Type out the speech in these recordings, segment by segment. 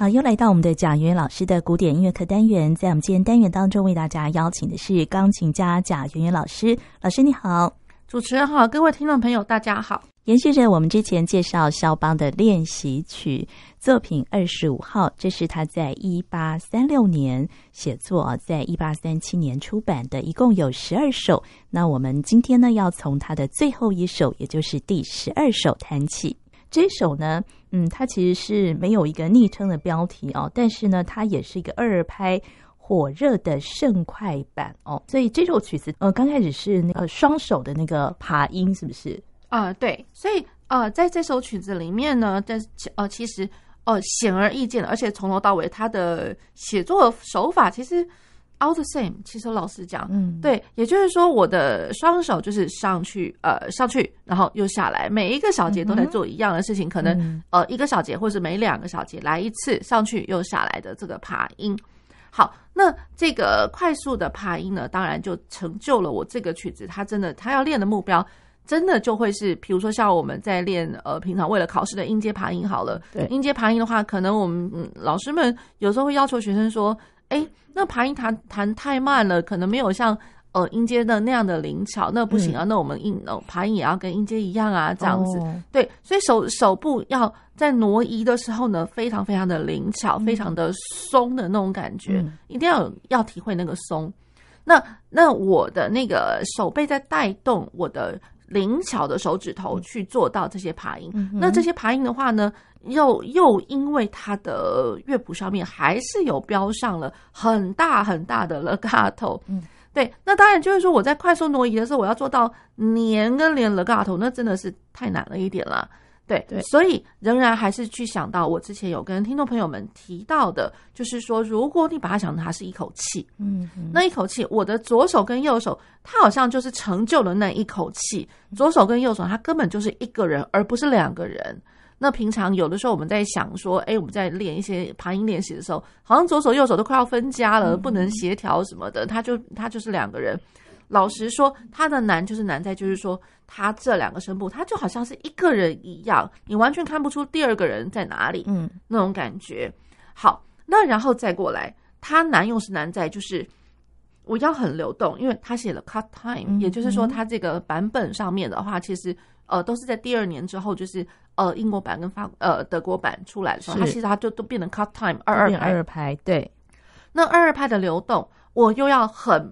好，又来到我们的贾圆圆老师的古典音乐课单元，在我们今天单元当中，为大家邀请的是钢琴家贾圆圆老师。老师你好，主持人好，各位听众朋友大家好。延续着我们之前介绍肖邦的练习曲作品二十五号，这是他在一八三六年写作，在一八三七年出版的，一共有十二首。那我们今天呢，要从他的最后一首，也就是第十二首谈起。这首呢，嗯，它其实是没有一个昵称的标题哦，但是呢，它也是一个二拍火热的盛快版哦，所以这首曲子呃，刚开始是那个双手的那个爬音，是不是？啊、对，所以呃，在这首曲子里面呢，但呃，其实呃，显而易见的，而且从头到尾，他的写作手法其实。All the same，其实老实讲，嗯，对，也就是说，我的双手就是上去，呃，上去，然后又下来，每一个小节都在做一样的事情，嗯、可能、嗯、呃一个小节或是每两个小节来一次上去又下来的这个爬音。好，那这个快速的爬音呢，当然就成就了我这个曲子，它真的，它要练的目标，真的就会是，比如说像我们在练，呃，平常为了考试的音阶爬音好了，对，音阶爬音的话，可能我们、嗯、老师们有时候会要求学生说。哎，那爬音弹弹太慢了，可能没有像呃音阶的那样的灵巧，那不行啊。嗯、那我们音呃爬音也要跟音阶一样啊，这样子。哦、对，所以手手部要在挪移的时候呢，非常非常的灵巧，嗯、非常的松的那种感觉，嗯、一定要要体会那个松。那那我的那个手背在带动我的灵巧的手指头去做到这些爬音。嗯、那这些爬音的话呢？又又因为它的乐谱上面还是有标上了很大很大的 legato，嗯，对，那当然就是说我在快速挪移的时候，我要做到连跟连 legato，那真的是太难了一点了，对对，所以仍然还是去想到我之前有跟听众朋友们提到的，就是说如果你把它想成它是一口气，嗯，那一口气，我的左手跟右手，它好像就是成就了那一口气，左手跟右手，它根本就是一个人，而不是两个人。那平常有的时候我们在想说，哎，我们在练一些爬音练习的时候，好像左手右手都快要分家了，不能协调什么的。他就他就是两个人。老实说，他的难就是难在就是说，他这两个声部，他就好像是一个人一样，你完全看不出第二个人在哪里，嗯，那种感觉。好，那然后再过来，他难又是难在就是我要很流动，因为他写了 cut time，也就是说，他这个版本上面的话，其实。呃，都是在第二年之后，就是呃，英国版跟法呃德国版出来的时候，是它其实它就都变成 cut time 二二拍，二二拍对。那二二拍的流动，我又要很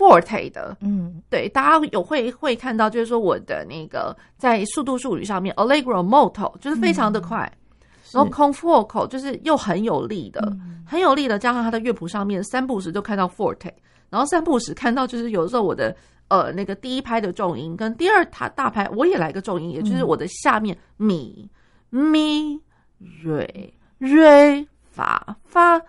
forte 的，嗯，对，大家有会会看到，就是说我的那个在速度术语上面，allegro molto 就是非常的快，嗯、然后 con fuoco 就是又很有力的，嗯、很有力的，加上它的乐谱上面三步时就看到 forte，然后三步时看到就是有时候我的。呃，那个第一拍的重音跟第二它大拍，我也来个重音，也就是我的下面咪咪瑞瑞发发。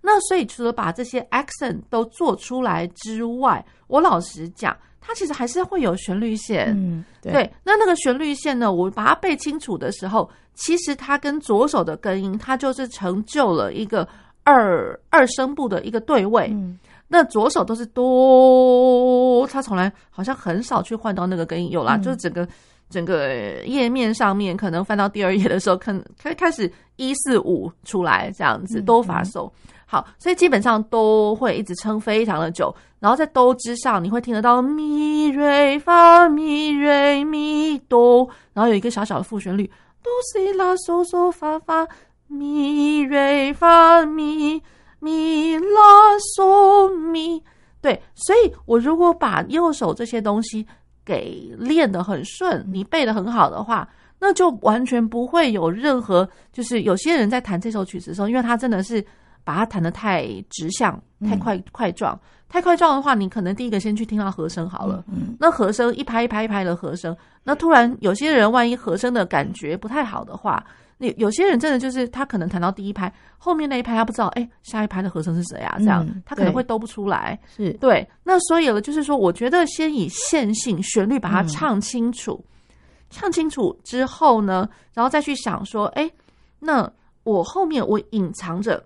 好，那所以除了把这些 accent 都做出来之外，我老实讲，它其实还是会有旋律线。嗯，对。对，那那个旋律线呢，我把它背清楚的时候，其实它跟左手的根音，它就是成就了一个二二声部的一个对位。嗯那左手都是哆，它从来好像很少去换到那个根音，有啦，嗯、就是整个整个页面上面，可能翻到第二页的时候，可能开开始一四五出来这样子，哆发嗦。好，所以基本上都会一直撑非常的久，然后在哆之上，你会听得到咪瑞发咪瑞咪哆，然后有一个小小的副旋律，哆西拉嗦嗦发发咪瑞发咪。咪拉嗦咪，对，所以我如果把右手这些东西给练得很顺，你背得很好的话，那就完全不会有任何，就是有些人在弹这首曲子的时候，因为他真的是把它弹得太直向、太快、快撞、太快撞的话，你可能第一个先去听到和声好了，那和声一拍一拍一拍的和声，那突然有些人万一和声的感觉不太好的话。那有些人真的就是他可能弹到第一拍，后面那一拍他不知道，哎、欸，下一拍的和声是谁啊？这样、嗯、他可能会兜不出来。是对，那所以了，就是说，我觉得先以线性旋律把它唱清楚，嗯、唱清楚之后呢，然后再去想说，哎、欸，那我后面我隐藏着。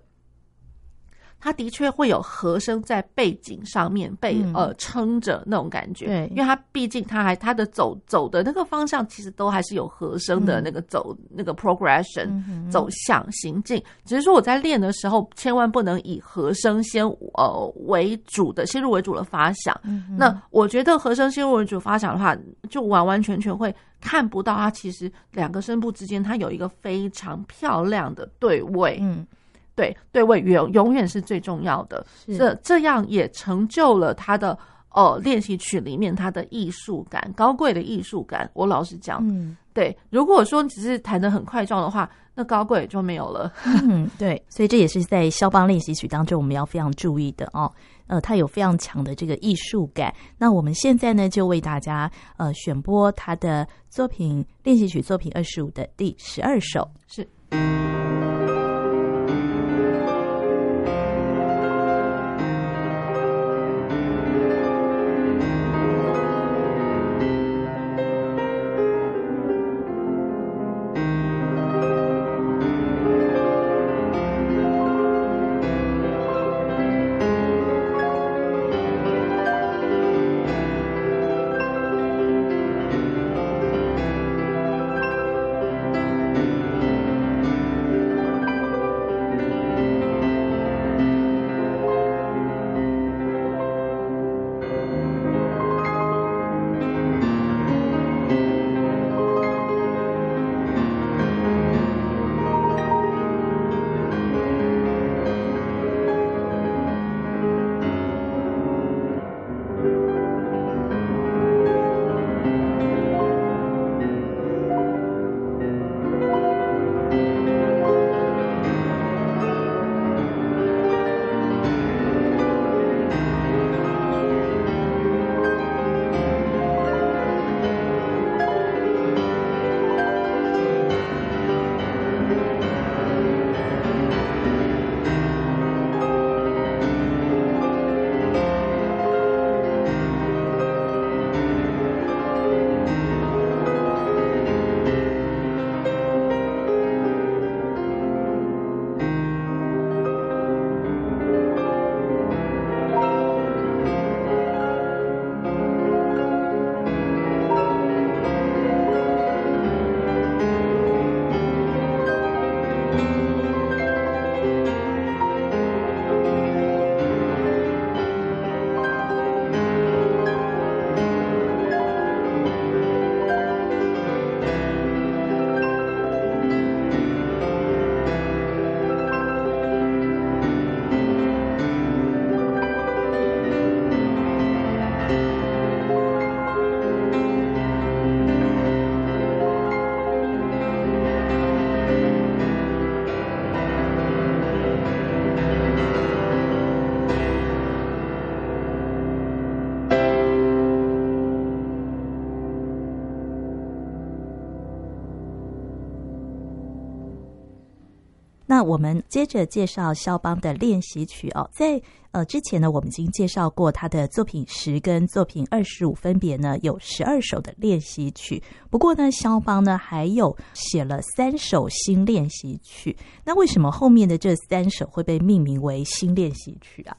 它的确会有和声在背景上面被、嗯、呃撑着那种感觉。对，因为它毕竟它还它的走走的那个方向，其实都还是有和声的那个走、嗯、那个 progression、嗯、走向行进。只是说我在练的时候，千万不能以和声先呃为主的先入为主的发想。嗯、那我觉得和声先入为主发想的话，就完完全全会看不到它其实两个声部之间它有一个非常漂亮的对位。嗯。对，对位永永远是最重要的。这这样也成就了他的呃练习曲里面他的艺术感，高贵的艺术感。我老实讲，嗯，对。如果说只是弹得很快状的话，那高贵就没有了。嗯，对。所以这也是在肖邦练习曲当中我们要非常注意的哦。呃，他有非常强的这个艺术感。那我们现在呢，就为大家呃选播他的作品练习曲作品二十五的第十二首是。我们接着介绍肖邦的练习曲哦，在呃之前呢，我们已经介绍过他的作品十跟作品二十五，分别呢有十二首的练习曲。不过呢，肖邦呢还有写了三首新练习曲。那为什么后面的这三首会被命名为新练习曲啊？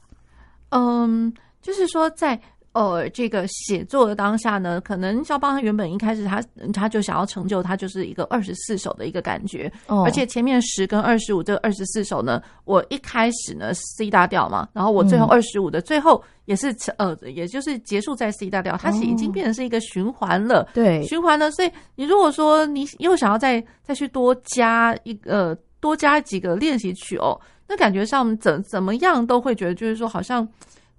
嗯，就是说在。呃，这个写作的当下呢，可能肖邦他原本一开始他他就想要成就他就是一个二十四首的一个感觉，哦、而且前面十跟二十五这二十四首呢，我一开始呢 C 大调嘛，然后我最后二十五的最后也是、嗯、呃，也就是结束在 C 大调，它是已经变成是一个循环了，哦、对，循环了。所以你如果说你又想要再再去多加一个、呃、多加几个练习曲哦，那感觉上怎怎么样都会觉得就是说好像。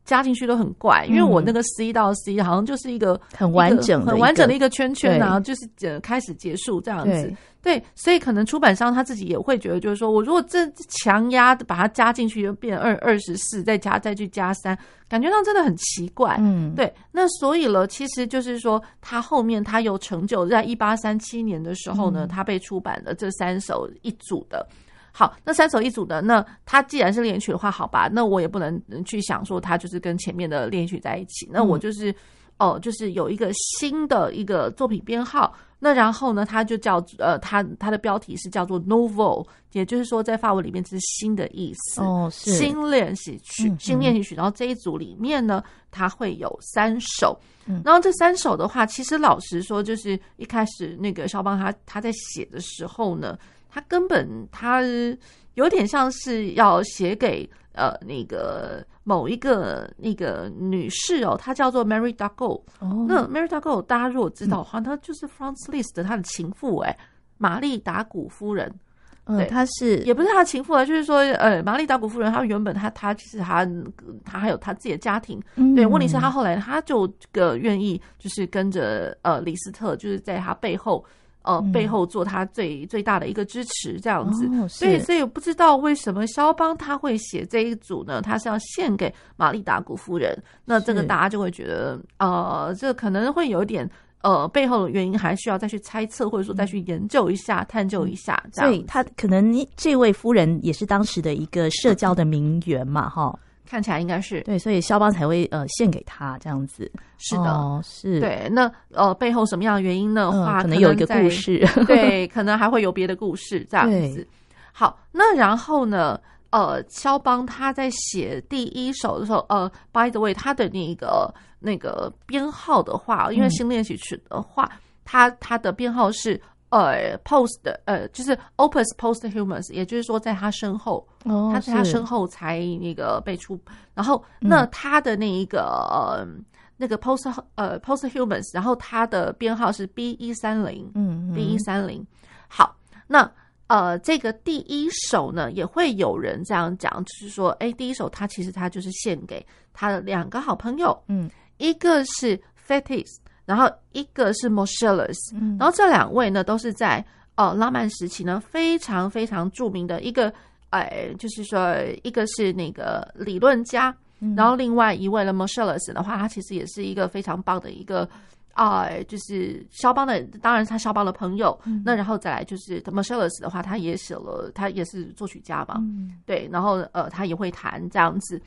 加进去都很怪，因为我那个 C 到 C 好像就是一个很完整、很完整的一个圈圈啊，就是呃开始结束这样子。对，所以可能出版商他自己也会觉得，就是说我如果这强压把它加进去，就变二二十四，再加再去加三，感觉上真的很奇怪。嗯，对。那所以了，其实就是说，他后面他有成就，在一八三七年的时候呢，他被出版了这三首一组的。好，那三首一组的，那它既然是练习曲的话，好吧，那我也不能去想说它就是跟前面的练习曲在一起。那我就是，哦、呃，就是有一个新的一个作品编号，那然后呢，它就叫呃，它它的标题是叫做 Nouveau，也就是说在法文里面这是新的意思哦，是新练习曲，新练习曲。然后这一组里面呢，它会有三首，嗯、然后这三首的话，其实老实说，就是一开始那个肖邦他他在写的时候呢，他根本他有点像是要写给呃那个。某一个那个女士哦，她叫做 Mary d'Argot。哦，那 Mary d'Argot 大家如果知道的话，她、嗯、就是 Franz Liszt 她的情妇哎，玛丽达古夫人。嗯，她是也不是她的情妇啊，就是说呃，玛丽达古夫人她原本她她其实她她还有她自己的家庭。嗯、对，问题是她后来她就个愿意就是跟着呃李斯特，就是在她背后。呃，背后做他最最大的一个支持，这样子，哦、所以所以不知道为什么肖邦他会写这一组呢？他是要献给玛丽达古夫人，那这个大家就会觉得，呃，这可能会有一点呃背后的原因，还需要再去猜测，或者说再去研究一下、嗯、探究一下。所以他可能这位夫人也是当时的一个社交的名媛嘛，哈。看起来应该是对，所以肖邦才会呃献给他这样子。是的，哦、是。对，那呃背后什么样的原因的？话、嗯、可能有一个故事，对，可能还会有别的故事这样子。好，那然后呢？呃，肖邦他在写第一首的时候，呃，by the way，他的那个那个编号的话，因为新练习曲的话，他、嗯、他的编号是。呃，post 呃，就是 opus posthumous，也就是说，在他身后，哦，他在他身后才那个被出。然后，那他的那一个、嗯、呃，那个 post 呃 posthumous，然后他的编号是 B 一三零，嗯，B 一三零。好，那呃，这个第一首呢，也会有人这样讲，就是说，哎，第一首他其实他就是献给他的两个好朋友，嗯，一个是 Fétis。然后一个是 Moscheles，然后这两位呢都是在呃浪漫时期呢非常非常著名的一个，哎，就是说一个是那个理论家，然后另外一位呢 Moscheles 的话，他其实也是一个非常棒的一个啊、呃，就是肖邦的，当然是他肖邦的朋友。那然后再来就是 Moscheles 的话，他也写了，他也是作曲家嘛，对，然后呃他也会弹这样子。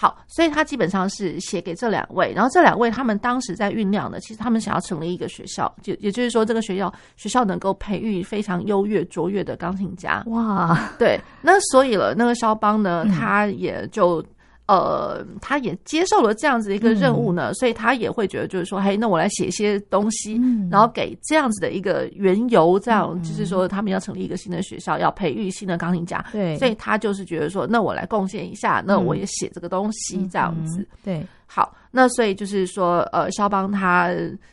好，所以他基本上是写给这两位，然后这两位他们当时在酝酿的，其实他们想要成立一个学校，就也就是说，这个学校学校能够培育非常优越卓越的钢琴家。哇，对，那所以了，那个肖邦呢，他也就。呃，他也接受了这样子的一个任务呢，嗯、所以他也会觉得，就是说，嘿，那我来写一些东西，嗯、然后给这样子的一个缘由，这样、嗯、就是说，他们要成立一个新的学校，要培育新的钢琴家，对，所以他就是觉得说，那我来贡献一下，那我也写这个东西，这样子，对，好，那所以就是说，呃，肖邦他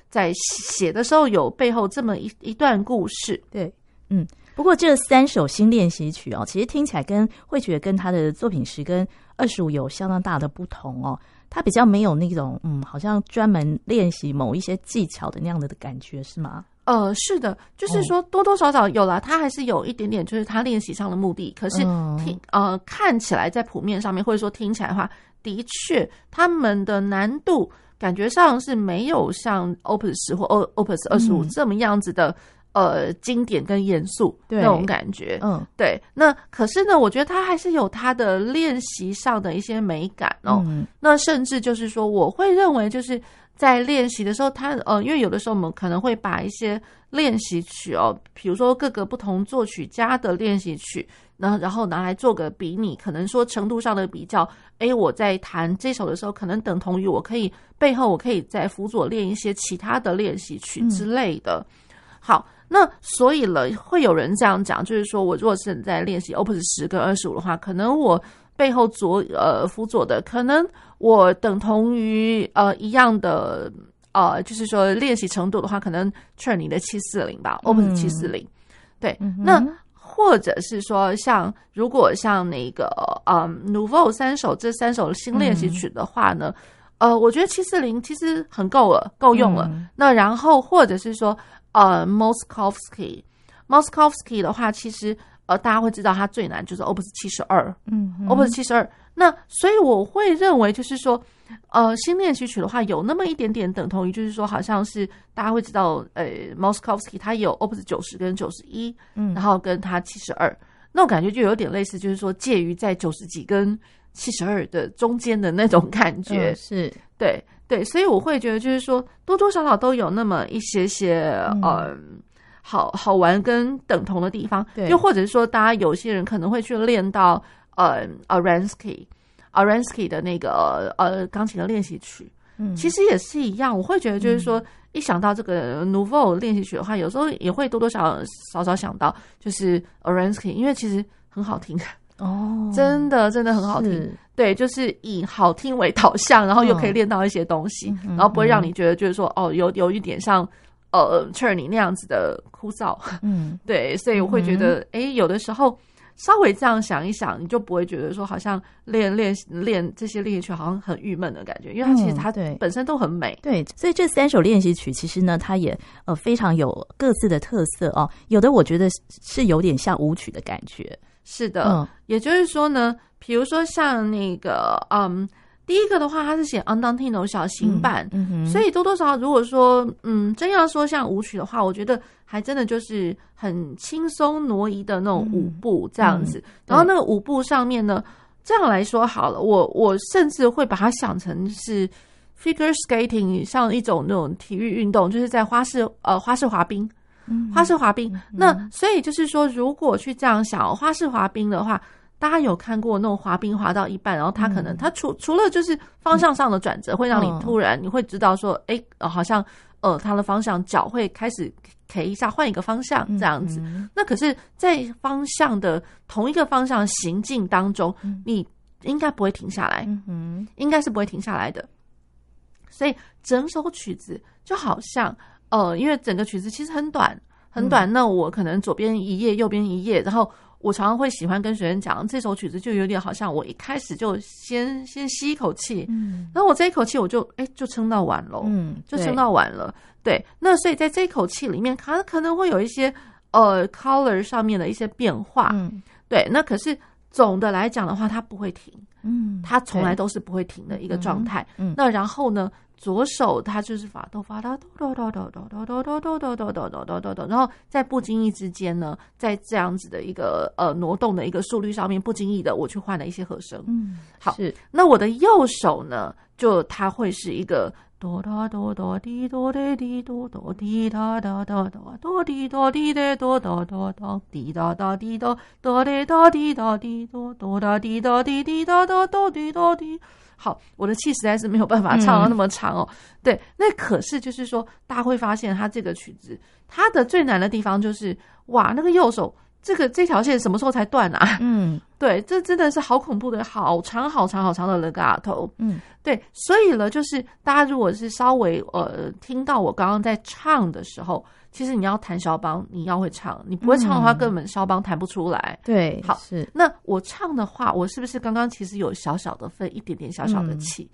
在写的时候有背后这么一一段故事，对，嗯。不过这三首新练习曲哦，其实听起来跟会觉得跟他的作品十跟二十五有相当大的不同哦。他比较没有那种嗯，好像专门练习某一些技巧的那样的的感觉，是吗？呃，是的，就是说多多少少有了，他还是有一点点，就是他练习上的目的。可是听呃看起来在谱面上面，或者说听起来的话，的确他们的难度感觉上是没有像 Opus 十或 Opus 二十五这么样子的。呃，经典跟严肃那种感觉，嗯，对。那可是呢，我觉得他还是有他的练习上的一些美感哦。嗯、那甚至就是说，我会认为就是在练习的时候，他呃，因为有的时候我们可能会把一些练习曲哦，比如说各个不同作曲家的练习曲，那然后拿来做个比拟，可能说程度上的比较。哎，我在弹这首的时候，可能等同于我可以背后我可以再辅佐练一些其他的练习曲之类的。嗯、好。那所以了，会有人这样讲，就是说我如果是在练习 Opus 十跟二十五的话，可能我背后左呃辅佐的，可能我等同于呃一样的呃，就是说练习程度的话，可能 Czerny 的七四零吧，Opus 七四零，对。嗯、那或者是说，像如果像那个呃 Nouveau 三首这三首新练习曲的话呢，嗯、呃，我觉得七四零其实很够了，够用了。嗯、那然后或者是说。呃，Moszkowski，Moszkowski 的话，其实呃，大家会知道他最难就是 Opus 七十二，嗯，Opus 七十二。那所以我会认为，就是说，呃，新练习曲的话，有那么一点点等同于，就是说，好像是大家会知道，呃，Moszkowski 他有 Opus 九十跟九十一，嗯，然后跟他七十二，那我感觉就有点类似，就是说介于在九十几跟七十二的中间的那种感觉，嗯、是。对对，所以我会觉得就是说多多少少都有那么一些些嗯。呃好好玩跟等同的地方，又或者是说，大家有些人可能会去练到呃 Aransky Aransky 的那个呃钢琴的练习曲，嗯，其实也是一样。我会觉得就是说，嗯、一想到这个 Nouveau 练习曲的话，有时候也会多多少少少少想到就是 Aransky，因为其实很好听哦，真的真的很好听。对，就是以好听为导向，然后又可以练到一些东西，哦、然后不会让你觉得就是说哦，有有一点像。呃，Czerny 那样子的枯燥，嗯，对，所以我会觉得，哎、嗯，有的时候稍微这样想一想，你就不会觉得说好像练练练这些练习曲好像很郁闷的感觉，因为它其实它对。本身都很美，对，对，所以这三首练习曲其实呢，它也呃非常有各自的特色哦，有的我觉得是有点像舞曲的感觉，是的，嗯、也就是说呢，比如说像那个，嗯。第一个的话，它是写 Andantino 小型版，嗯嗯、所以多多少少，如果说，嗯，真要说像舞曲的话，我觉得还真的就是很轻松挪移的那种舞步这样子。然后那个舞步上面呢，这样来说好了，我我甚至会把它想成是 figure skating，像一种那种体育运动，就是在花式呃花式滑冰，花式滑冰。那所以就是说，如果去这样想花式滑冰的话。大家有看过那种滑冰滑到一半，然后他可能他除除了就是方向上的转折，会让你突然你会知道说，哎，好像呃他的方向脚会开始 K 一下，换一个方向这样子。那可是，在方向的同一个方向行进当中，你应该不会停下来，应该是不会停下来的。所以整首曲子就好像呃，因为整个曲子其实很短很短，那我可能左边一页，右边一页，然后。我常常会喜欢跟学生讲，这首曲子就有点好像我一开始就先先吸一口气，嗯，然后我这一口气我就哎就撑到完了，嗯，就撑到完了，对，那所以在这一口气里面，可能可能会有一些呃 color 上面的一些变化，嗯，对，那可是总的来讲的话，它不会停，嗯，它从来都是不会停的一个状态，嗯，那然后呢？左手它就是发哆发哆哆哆哆哆哆哆哆哆哆哆哆哆哆哆哆，然后在不经意之间呢，在这样子的一个呃挪动的一个速率上面，不经意的我去换了一些和声。嗯，好，是。那我的右手呢，就它会是一个哆哒哆哆滴哆哒滴哆哆滴哒哒哒哒哆滴哆滴哒哆哆哆哆滴哒哒滴哆哆哒哒滴哒滴哆哆哒滴哒滴滴哒哒哆滴哆滴。好，我的气实在是没有办法唱到那么长哦。嗯、对，那可是就是说，大家会发现，它这个曲子，它的最难的地方就是，哇，那个右手这个这条线什么时候才断啊？嗯，对，这真的是好恐怖的，好长好长好长的 legato。嗯，对，所以呢，就是大家如果是稍微呃听到我刚刚在唱的时候。其实你要弹肖邦，你要会唱，你不会唱的话，根本肖邦弹不出来。对，好，是那我唱的话，我是不是刚刚其实有小小的分一点点小小的气？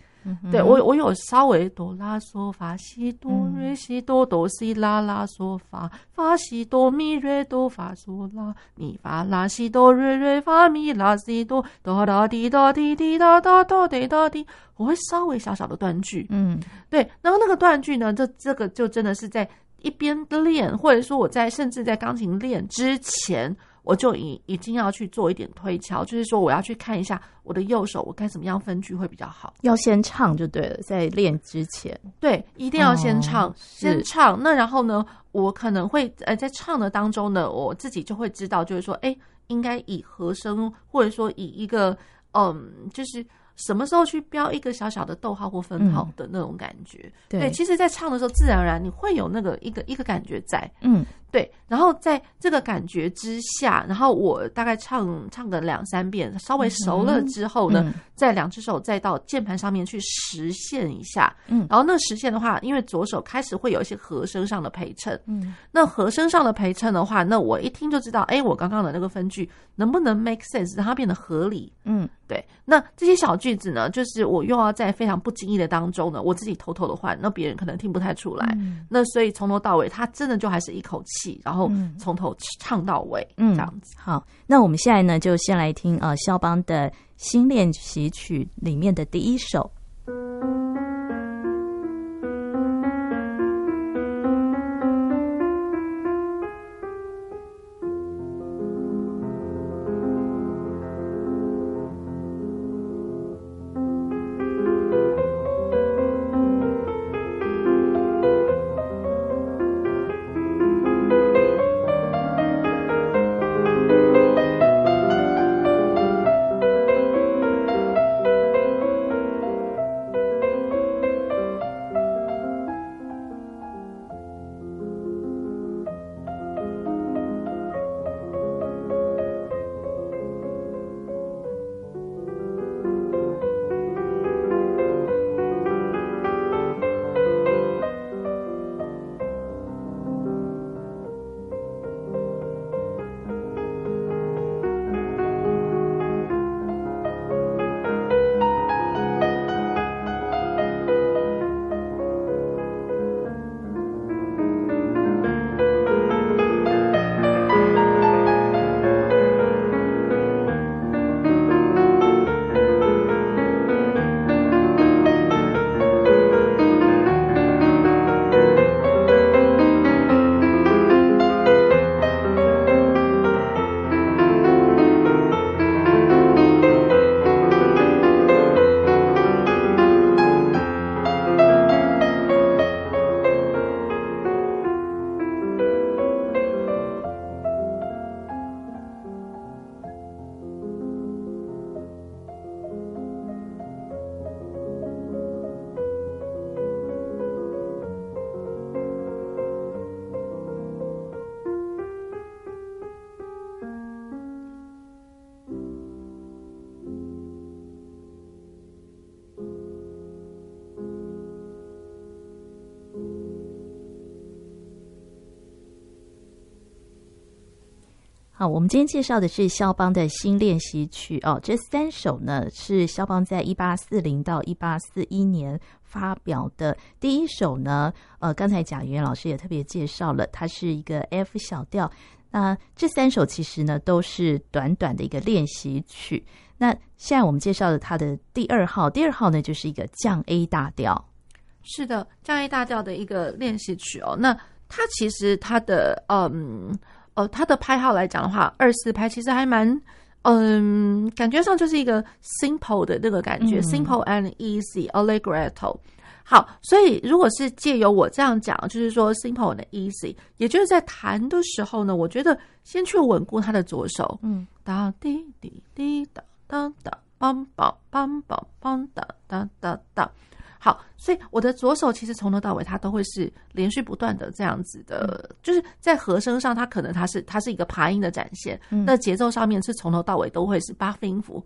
对我，我有稍微哆啦嗦发西哆瑞西哆哆西啦啦嗦发发西哆咪瑞哆发嗦啦咪发啦西哆瑞瑞发咪啦西哆哆哒滴哒滴滴哒哒哒滴哒滴，我会稍微小小的断句。嗯，对，然后那个断句呢，这这个就真的是在。一边练，或者说我在甚至在钢琴练之前，我就已已经要去做一点推敲，就是说我要去看一下我的右手，我该怎么样分句会比较好。要先唱就对了，在练之前，对，一定要先唱，哦、先唱。那然后呢，我可能会呃在唱的当中呢，我自己就会知道，就是说，哎，应该以和声，或者说以一个嗯，就是。什么时候去标一个小小的逗号或分号的那种感觉？嗯、对，对，其实，在唱的时候，自然而然你会有那个一个一个感觉在。嗯。对，然后在这个感觉之下，然后我大概唱唱个两三遍，稍微熟了之后呢，再两只手再到键盘上面去实现一下。嗯，然后那实现的话，因为左手开始会有一些和声上的陪衬。嗯，那和声上的陪衬的话，那我一听就知道，哎，我刚刚的那个分句能不能 make sense，让它变得合理？嗯，对。那这些小句子呢，就是我又要在非常不经意的当中呢，我自己偷偷的换，那别人可能听不太出来。那所以从头到尾，它真的就还是一口气。然后从头唱到尾，嗯，这样子。好，那我们现在呢，就先来听呃肖邦的新练习曲里面的第一首。好，我们今天介绍的是肖邦的新练习曲哦。这三首呢是肖邦在一八四零到一八四一年发表的。第一首呢，呃，刚才贾元老师也特别介绍了，它是一个 F 小调。那这三首其实呢都是短短的一个练习曲。那现在我们介绍的它的第二号，第二号呢就是一个降 A 大调。是的，降 A 大调的一个练习曲哦。那它其实它的嗯。它的拍号来讲的话，二四拍其实还蛮，嗯，感觉上就是一个 simple 的那个感觉，嗯，simple and easy allegretto。好，所以如果是借由我这样讲，就是说 simple and easy，也就是在弹的时候呢，我觉得先去稳固他的左手，嗯，哒滴滴滴哒哒哒，梆梆梆梆梆哒哒哒哒。好，所以我的左手其实从头到尾它都会是连续不断的这样子的，嗯、就是在和声上，它可能它是它是一个爬音的展现，嗯、那节奏上面是从头到尾都会是八分音符，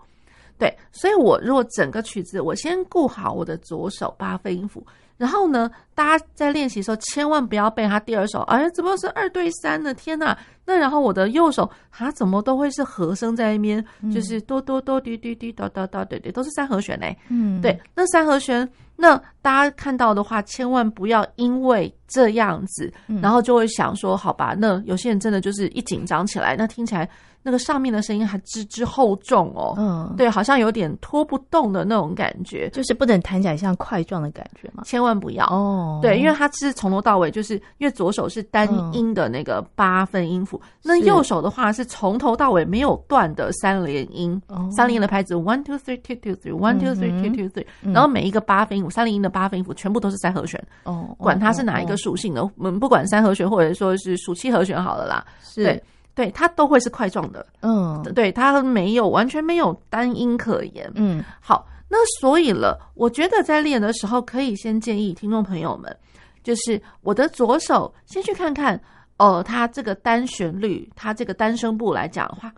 对，所以我如果整个曲子我先顾好我的左手八分音符。然后呢，大家在练习的时候千万不要被他第二首，哎，怎么是二对三呢？天呐！那然后我的右手，它怎么都会是和声在那边，嗯、就是哆哆哆滴滴滴哒哒哒对对，都是三和弦嘞。嗯，对，那三和弦，那大家看到的话，千万不要因为这样子，然后就会想说，好吧，那有些人真的就是一紧张起来，那听起来。那个上面的声音还吱吱厚重哦，嗯，对，好像有点拖不动的那种感觉，就是不能弹起来像块状的感觉嘛，千万不要。哦，对，因为它是从头到尾，就是因为左手是单音的那个八分音符，嗯、那右手的话是从头到尾没有断的三连音，哦、三连音的拍子 one two three two two three one two three two two three，然后每一个八分音符，三连音的八分音符全部都是三和弦，哦，管它是哪一个属性的，我们不管三和弦或者说是属七和弦好了啦，是。对。对，它都会是块状的，嗯，对，它没有完全没有单音可言，嗯，好，那所以了，我觉得在练的时候，可以先建议听众朋友们，就是我的左手先去看看，呃，它这个单旋律，它这个单声部来讲的话，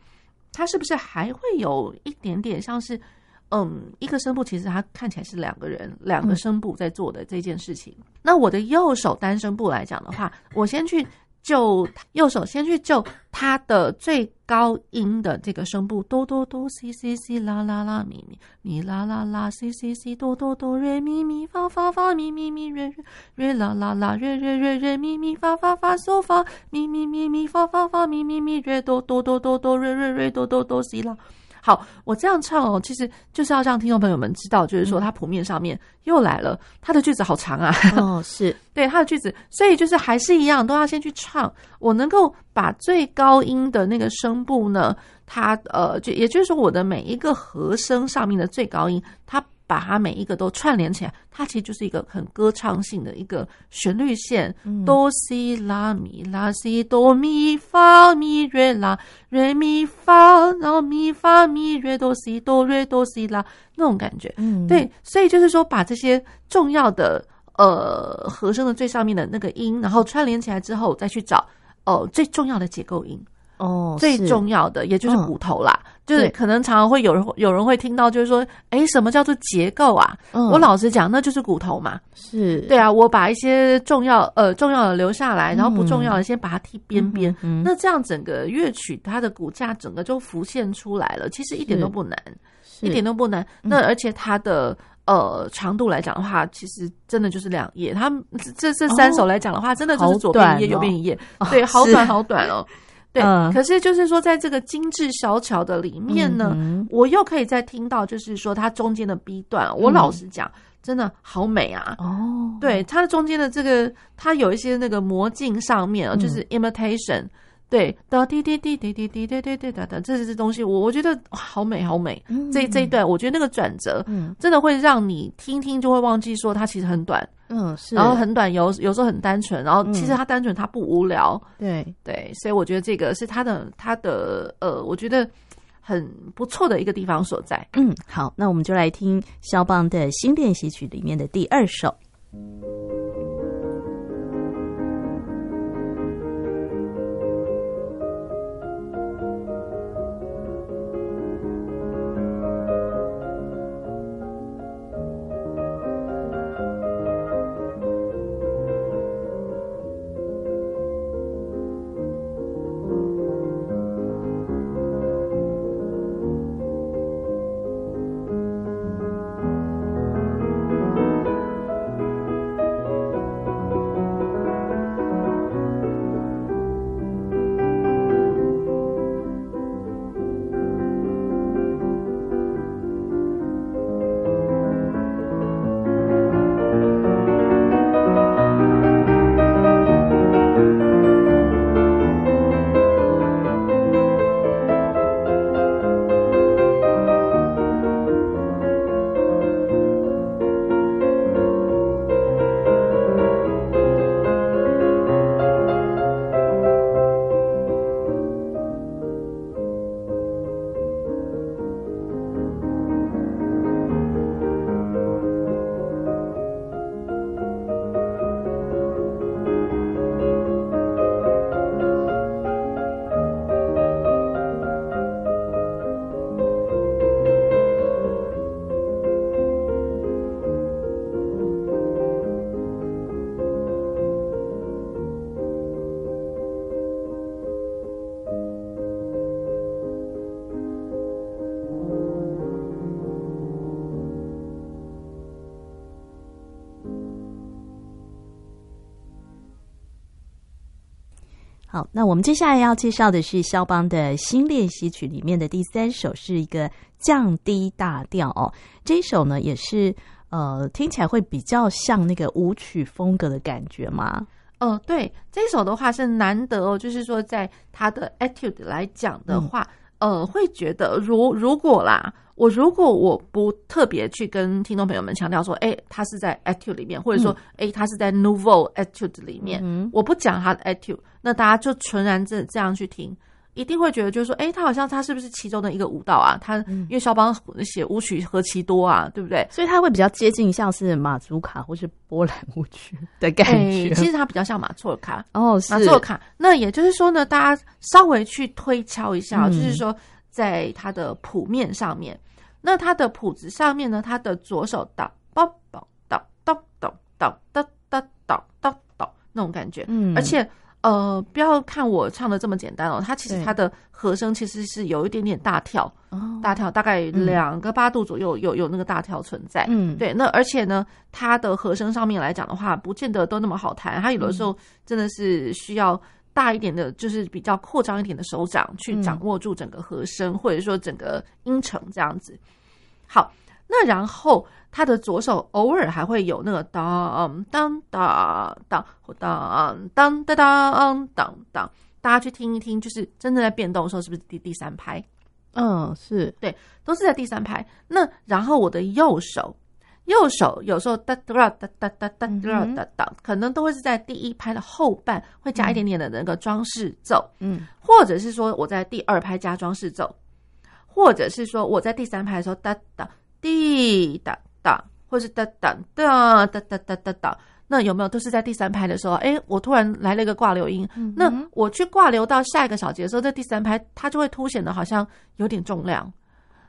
它是不是还会有一点点像是，嗯，一个声部其实它看起来是两个人两个声部在做的这件事情。嗯、那我的右手单声部来讲的话，我先去。就右手先去就它的最高音的这个声部哆哆哆西西西啦啦啦咪咪咪啦啦啦西西西哆哆哆瑞咪咪发发发咪咪咪瑞瑞瑞啦啦啦瑞瑞瑞瑞咪咪发发发嗦发咪咪咪咪发发发咪咪咪瑞哆哆哆哆哆瑞瑞瑞哆哆哆西啦。好，我这样唱哦，其实就是要让听众朋友们知道，就是说它谱面上面又来了，它的句子好长啊。哦，是对它的句子，所以就是还是一样，都要先去唱。我能够把最高音的那个声部呢，它呃，就也就是说，我的每一个和声上面的最高音，它。把它每一个都串联起来，它其实就是一个很歌唱性的一个旋律线，哆西拉咪拉西哆咪发咪瑞拉瑞咪发，然后咪发咪瑞哆西哆瑞哆西拉那种感觉，嗯，对，所以就是说把这些重要的呃和声的最上面的那个音，然后串联起来之后，再去找哦、呃、最重要的结构音。哦，最重要的也就是骨头啦，嗯、就是可能常常会有人有人会听到，就是说，哎，什么叫做结构啊？嗯、我老实讲，那就是骨头嘛。是，对啊，我把一些重要呃重要的留下来，然后不重要的先把它踢边边，嗯、那这样整个乐曲它的骨架整个就浮现出来了。其实一点都不难，一点都不难。那而且它的呃长度来讲的话，其实真的就是两页。他们这这三首来讲的话，哦、真的就是左边一页，哦、右边一页，哦、对，好短好短哦。对，嗯、可是就是说，在这个精致小巧的里面呢，嗯、我又可以再听到，就是说它中间的 B 段，我老实讲，嗯、真的好美啊！哦，对，它的中间的这个，它有一些那个魔镜上面啊，就是 imitation。嗯对，哒滴滴滴滴滴滴滴滴滴哒哒，这是这东西，我我觉得好美好美。嗯、这这一段，我觉得那个转折，嗯，真的会让你听听就会忘记说它其实很短，嗯，是，然后很短，有有时候很单纯，然后其实它单纯，它不无聊。对、嗯、对，所以我觉得这个是它的它的呃，我觉得很不错的一个地方所在。嗯，好，那我们就来听肖邦的新练习曲里面的第二首。好，那我们接下来要介绍的是肖邦的新练习曲里面的第三首，是一个降低大调哦。这一首呢，也是呃，听起来会比较像那个舞曲风格的感觉吗？嗯、呃，对，这首的话是难得哦，就是说在它的 etude 来讲的话。嗯呃，会觉得如如果啦，我如果我不特别去跟听众朋友们强调说，哎，他是在 Etude 里面，或者说，哎、嗯，他是在 Nouveau Etude 里面，嗯、我不讲他的 Etude，那大家就纯然这这样去听。一定会觉得，就是说，哎，他好像他是不是其中的一个舞蹈啊？他因为肖邦写舞曲何其多啊，对不对？所以他会比较接近像是马祖卡或是波兰舞曲的感觉。其实他比较像马错尔卡哦，是马错尔卡。那也就是说呢，大家稍微去推敲一下，嗯、就是说，在他的谱面上面，那他的谱子上面呢，他的左手哒哒哒哒哒哒哒哒哒哒哒哒那种感觉，嗯，而且。呃，不要看我唱的这么简单哦，它其实它的和声其实是有一点点大跳，大跳大概两个八度左右，有有那个大跳存在。嗯，对。那而且呢，它的和声上面来讲的话，不见得都那么好弹，它有的时候真的是需要大一点的，就是比较扩张一点的手掌去掌握住整个和声，或者说整个音程这样子。好。那然后他的左手偶尔还会有那个当当当当或当当当当当当，大家去听一听，就是真正在变动的时候，是不是第第三拍？嗯，是对，都是在第三拍。那然后我的右手，右手有时候哒哒哒哒哒哒哒哒哒，可能都会是在第一拍的后半会加一点点的那个装饰奏，嗯，或者是说我在第二拍加装饰奏，或者是说我在第三拍的时候哒哒。滴哒哒，或是哒哒哒哒哒哒哒哒，那有没有都是在第三拍的时候？哎，我突然来了一个挂流音，嗯、那我去挂流到下一个小节的时候，在第三拍它就会凸显的好像有点重量。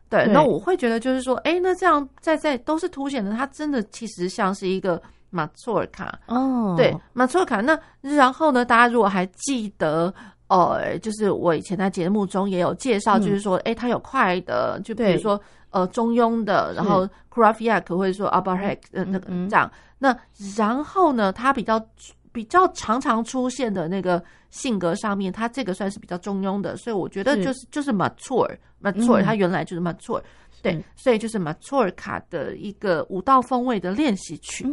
对，对那我会觉得就是说，哎，那这样在在都是凸显的，它真的其实像是一个马祖尔卡哦。对，马祖尔卡。那然后呢，大家如果还记得，呃，就是我以前在节目中也有介绍，就是说，哎、嗯，它有快的，就比如说。呃，中庸的，然后 Kraftwerk 或者说 Abarek 呃那个这样，那然后呢，他比较比较常常出现的那个性格上面，他这个算是比较中庸的，所以我觉得就是就是 Mature，Mature，它原来就是 Mature，对，所以就是 Mature 卡的一个五道风味的练习曲。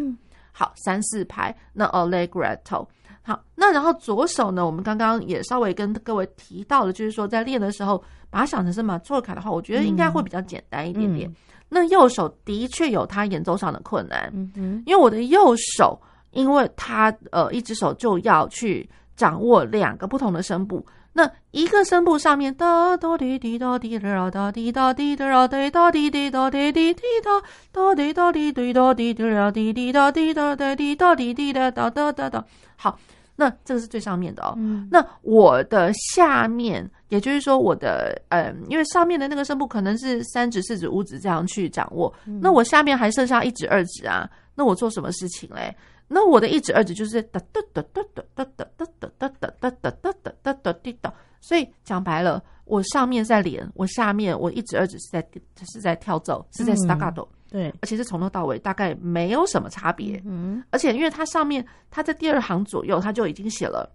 好，三四拍，那 Allegretto。好，那然后左手呢，我们刚刚也稍微跟各位提到了，就是说在练的时候，把它想成是马祖尔卡的话，我觉得应该会比较简单一点点。嗯嗯、那右手的确有它演奏上的困难，嗯嗯、因为我的右手，因为它呃一只手就要去掌握两个不同的声部，那一个声部上面哒哒滴滴哒滴哒哒滴哒滴哒滴哒滴滴哒滴滴滴哒哒滴哒滴滴哒滴哒滴滴哒滴哒滴哒滴滴哒哒哒哒哒，好。那这个是最上面的哦。嗯、那我的下面，也就是说我的，嗯，因为上面的那个声部可能是三指、四指、五指这样去掌握。嗯、那我下面还剩下一指、二指啊。那我做什么事情嘞？那我的一指、二指就是哒哒哒哒哒哒哒哒哒哒哒哒哒哒哒哒滴哒。所以讲白了，我上面在连，我下面我一指、二指是在是在跳奏，是在 staccato。对，而且是从头到尾大概没有什么差别。嗯，而且因为它上面，它在第二行左右，它就已经写了，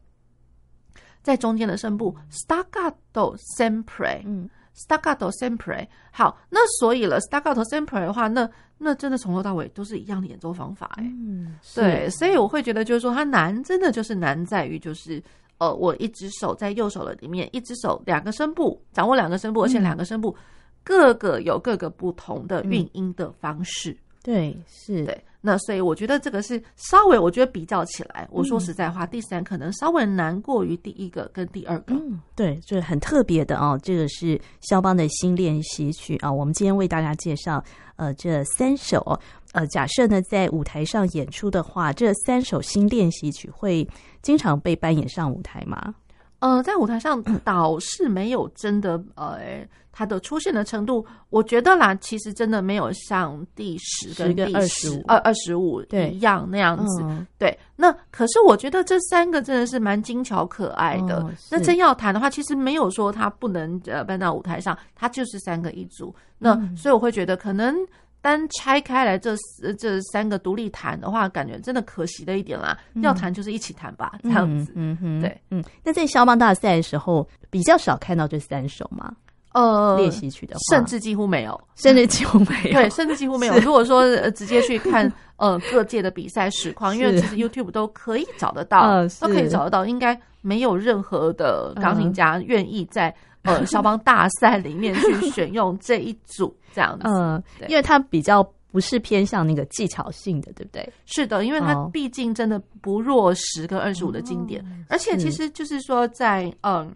在中间的声部 staccato sempre，嗯，staccato sempre。好，那所以了 staccato sempre 的话，那那真的从头到尾都是一样的演奏方法，欸。嗯，对，所以我会觉得就是说，它难，真的就是难在于就是，呃，我一只手在右手的里面，一只手两个声部掌握两个声部，而且两个声部。各个有各个不同的运音的方式，嗯、对，是对。那所以我觉得这个是稍微，我觉得比较起来，我说实在话，第三可能稍微难过于第一个跟第二个。嗯，对，就是很特别的哦。这个是肖邦的新练习曲啊。我们今天为大家介绍呃这三首呃，假设呢在舞台上演出的话，这三首新练习曲会经常被扮演上舞台吗？呃，在舞台上 倒是没有真的，呃，它的出现的程度，我觉得啦，其实真的没有像第十跟第二十五、二二十五一样那样子。对，对，那可是我觉得这三个真的是蛮精巧可爱的。哦、那真要谈的话，其实没有说他不能呃搬到舞台上，他就是三个一组。那、嗯、所以我会觉得可能。单拆开来这这三个独立弹的话，感觉真的可惜了一点啦。嗯、要弹就是一起弹吧，这样子。嗯哼，对，嗯。那在肖邦大赛的时候，比较少看到这三首吗？呃，练习曲的话，甚至几乎没有，甚至几乎没有，对，甚至几乎没有。如果说直接去看呃各界的比赛实况，因为其实 YouTube 都可以找得到，都可以找得到，应该没有任何的钢琴家愿意在呃 肖邦大赛里面去选用这一组这样子。嗯，因为它比较不是偏向那个技巧性的，对不对？是的，因为它毕竟真的不弱十跟二十五的经典，而且其实就是说在嗯。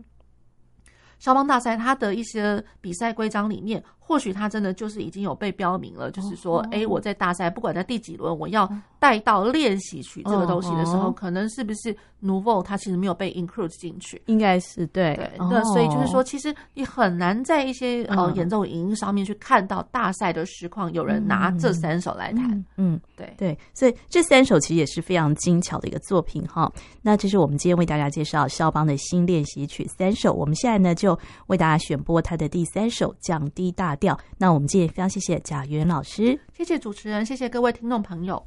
肖邦大赛，它的一些比赛规章里面，或许他真的就是已经有被标明了，就是说，哎，我在大赛，不管在第几轮，我要带到练习曲这个东西的时候，可能是不是 Nouveau 它其实没有被 include 进去？应该是对对。那所以就是说，其实你很难在一些呃演奏影音上面去看到大赛的实况，有人拿这三首来弹。嗯，对对。所以这三首其实也是非常精巧的一个作品哈。那这是我们今天为大家介绍肖邦的新练习曲三首。我们现在呢就为大家选播他的第三首降低大那我们今天非常谢谢贾元老师，谢谢主持人，谢谢各位听众朋友。